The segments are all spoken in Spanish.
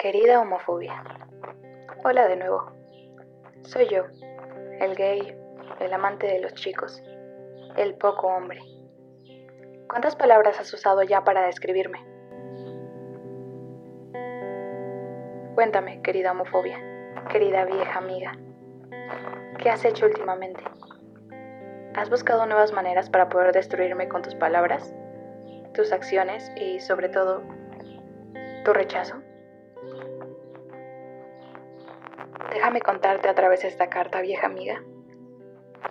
Querida homofobia. Hola de nuevo. Soy yo, el gay, el amante de los chicos, el poco hombre. ¿Cuántas palabras has usado ya para describirme? Cuéntame, querida homofobia, querida vieja amiga. ¿Qué has hecho últimamente? ¿Has buscado nuevas maneras para poder destruirme con tus palabras, tus acciones y, sobre todo, tu rechazo? Déjame contarte a través de esta carta, vieja amiga,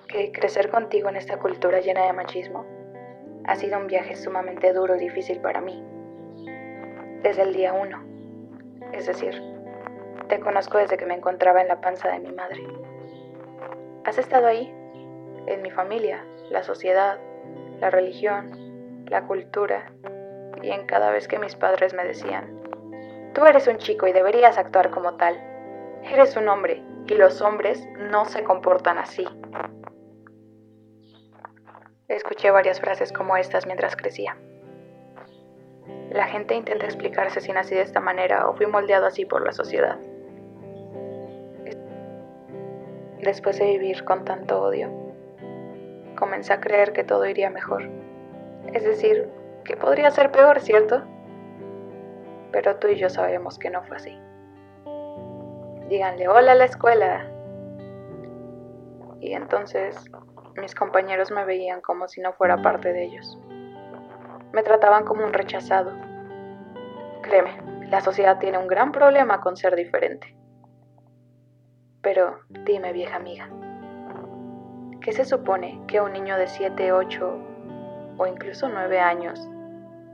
que crecer contigo en esta cultura llena de machismo ha sido un viaje sumamente duro y difícil para mí. Desde el día uno. Es decir, te conozco desde que me encontraba en la panza de mi madre. Has estado ahí, en mi familia, la sociedad, la religión, la cultura, y en cada vez que mis padres me decían, tú eres un chico y deberías actuar como tal. Eres un hombre y los hombres no se comportan así. Escuché varias frases como estas mientras crecía. La gente intenta explicarse si nací de esta manera o fui moldeado así por la sociedad. Después de vivir con tanto odio, comencé a creer que todo iría mejor. Es decir, que podría ser peor, ¿cierto? Pero tú y yo sabemos que no fue así díganle hola a la escuela. Y entonces mis compañeros me veían como si no fuera parte de ellos. Me trataban como un rechazado. Créeme, la sociedad tiene un gran problema con ser diferente. Pero dime, vieja amiga, ¿qué se supone que un niño de 7, 8 o incluso 9 años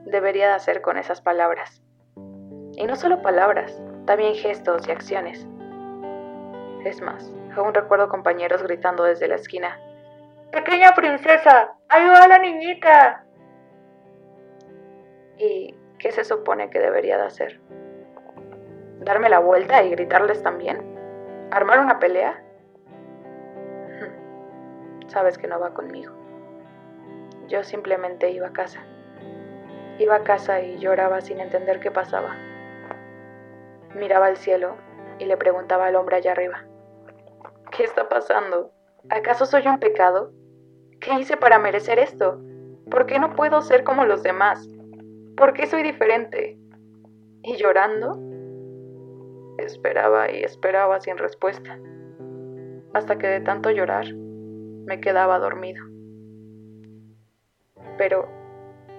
debería de hacer con esas palabras? Y no solo palabras, también gestos y acciones. Es más, aún recuerdo compañeros gritando desde la esquina. Pequeña princesa, ayuda a la niñita. ¿Y qué se supone que debería de hacer? ¿Darme la vuelta y gritarles también? ¿Armar una pelea? Sabes que no va conmigo. Yo simplemente iba a casa. Iba a casa y lloraba sin entender qué pasaba. Miraba al cielo y le preguntaba al hombre allá arriba. ¿Qué está pasando? ¿Acaso soy un pecado? ¿Qué hice para merecer esto? ¿Por qué no puedo ser como los demás? ¿Por qué soy diferente? Y llorando, esperaba y esperaba sin respuesta, hasta que de tanto llorar me quedaba dormido. Pero,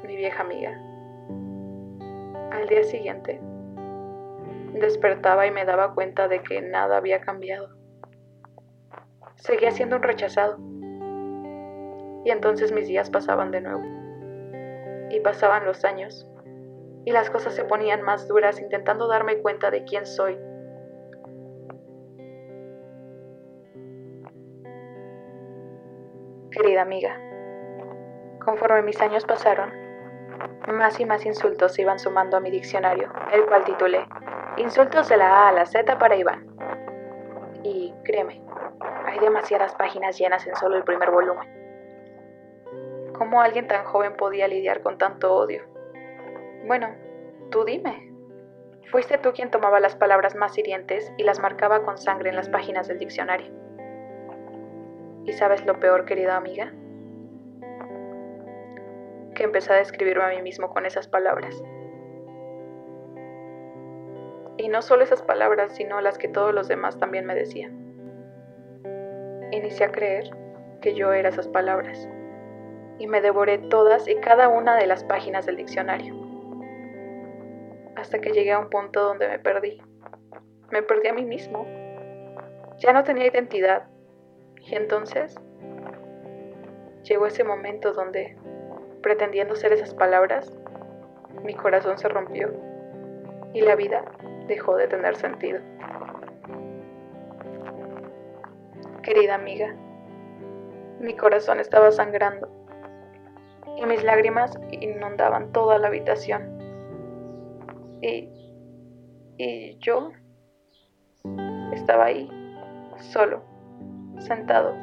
mi vieja amiga, al día siguiente, despertaba y me daba cuenta de que nada había cambiado seguía siendo un rechazado. Y entonces mis días pasaban de nuevo. Y pasaban los años. Y las cosas se ponían más duras intentando darme cuenta de quién soy. Querida amiga, conforme mis años pasaron, más y más insultos se iban sumando a mi diccionario, el cual titulé Insultos de la A a la Z para Iván. Y créeme, hay demasiadas páginas llenas en solo el primer volumen. ¿Cómo alguien tan joven podía lidiar con tanto odio? Bueno, tú dime. Fuiste tú quien tomaba las palabras más hirientes y las marcaba con sangre en las páginas del diccionario. ¿Y sabes lo peor, querida amiga? Que empecé a describirme a mí mismo con esas palabras. Y no solo esas palabras, sino las que todos los demás también me decían. Inicié a creer que yo era esas palabras y me devoré todas y cada una de las páginas del diccionario. Hasta que llegué a un punto donde me perdí. Me perdí a mí mismo. Ya no tenía identidad. Y entonces llegó ese momento donde, pretendiendo ser esas palabras, mi corazón se rompió y la vida dejó de tener sentido querida amiga. Mi corazón estaba sangrando y mis lágrimas inundaban toda la habitación. Y, y yo estaba ahí, solo, sentado,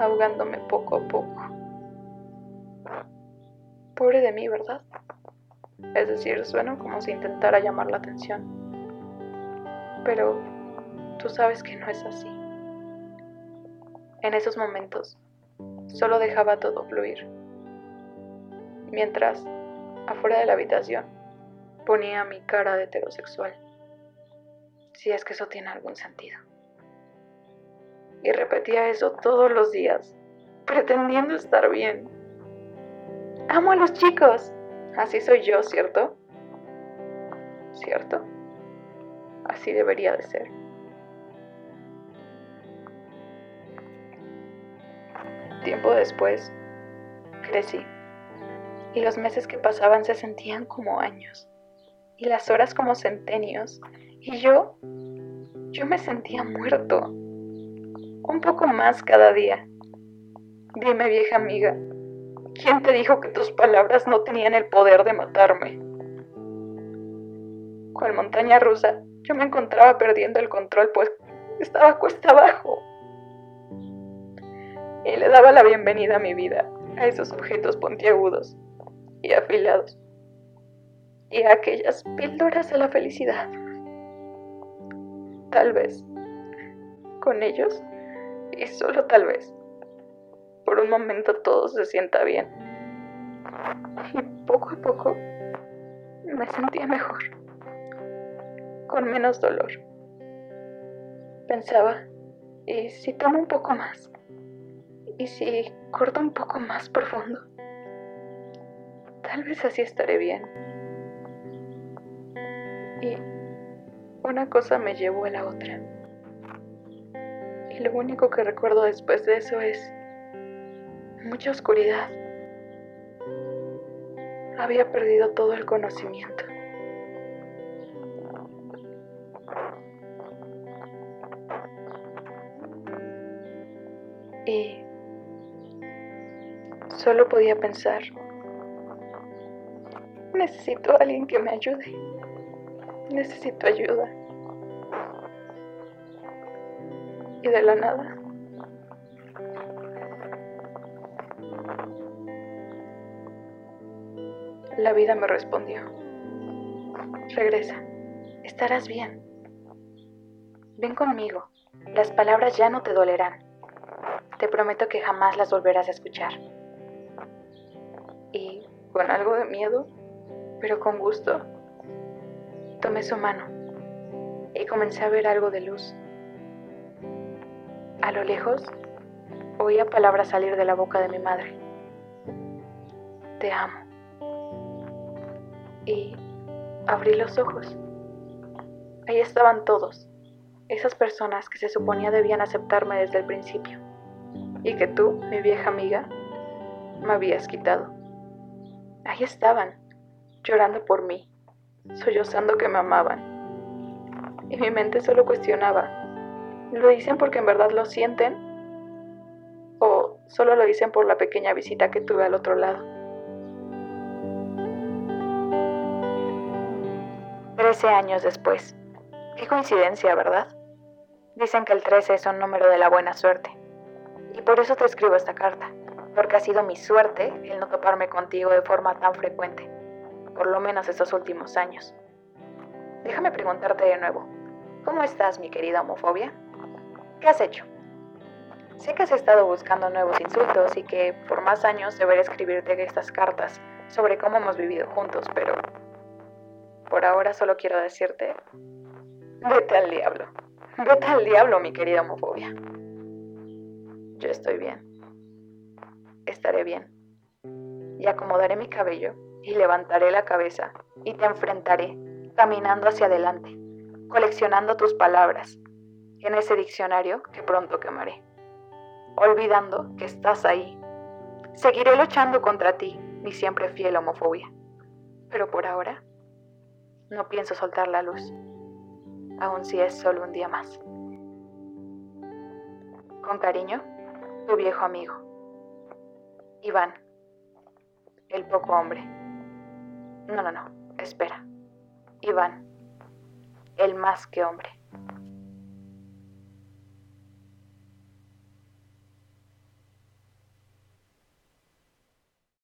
ahogándome poco a poco. Pobre de mí, ¿verdad? Es decir, suena como si intentara llamar la atención. Pero tú sabes que no es así. En esos momentos, solo dejaba todo fluir. Mientras, afuera de la habitación, ponía mi cara de heterosexual. Si es que eso tiene algún sentido. Y repetía eso todos los días, pretendiendo estar bien. Amo a los chicos. Así soy yo, ¿cierto? ¿Cierto? Así debería de ser. Tiempo después, crecí. Y los meses que pasaban se sentían como años. Y las horas como centenios. Y yo, yo me sentía muerto. Un poco más cada día. Dime, vieja amiga, ¿quién te dijo que tus palabras no tenían el poder de matarme? Con montaña rusa, yo me encontraba perdiendo el control, pues estaba cuesta abajo. Y le daba la bienvenida a mi vida, a esos objetos pontiagudos y afilados, y a aquellas píldoras de la felicidad. Tal vez, con ellos, y solo tal vez, por un momento todo se sienta bien. Y poco a poco me sentía mejor con menos dolor. Pensaba, ¿y si tomo un poco más? ¿Y si corto un poco más profundo? Tal vez así estaré bien. Y una cosa me llevó a la otra. Y lo único que recuerdo después de eso es mucha oscuridad. Había perdido todo el conocimiento. y solo podía pensar, necesito a alguien que me ayude, necesito ayuda. Y de la nada, la vida me respondió, regresa, estarás bien, ven conmigo, las palabras ya no te dolerán. Te prometo que jamás las volverás a escuchar. Con algo de miedo, pero con gusto, tomé su mano y comencé a ver algo de luz. A lo lejos, oía palabras salir de la boca de mi madre. Te amo. Y abrí los ojos. Ahí estaban todos, esas personas que se suponía debían aceptarme desde el principio y que tú, mi vieja amiga, me habías quitado. Ahí estaban, llorando por mí, sollozando que me amaban. Y mi mente solo cuestionaba, ¿lo dicen porque en verdad lo sienten? ¿O solo lo dicen por la pequeña visita que tuve al otro lado? Trece años después. Qué coincidencia, ¿verdad? Dicen que el 13 es un número de la buena suerte. Y por eso te escribo esta carta, porque ha sido mi suerte el no toparme contigo de forma tan frecuente, por lo menos estos últimos años. Déjame preguntarte de nuevo, ¿cómo estás, mi querida homofobia? ¿Qué has hecho? Sé que has estado buscando nuevos insultos y que por más años deberé escribirte estas cartas sobre cómo hemos vivido juntos, pero por ahora solo quiero decirte, vete al diablo. Vete al diablo, mi querida homofobia. Yo estoy bien. Estaré bien. Y acomodaré mi cabello y levantaré la cabeza y te enfrentaré caminando hacia adelante, coleccionando tus palabras en ese diccionario que pronto quemaré, olvidando que estás ahí. Seguiré luchando contra ti, mi siempre fiel homofobia. Pero por ahora, no pienso soltar la luz, aun si es solo un día más. Con cariño, tu viejo amigo. Iván, el poco hombre. No, no, no, espera. Iván, el más que hombre.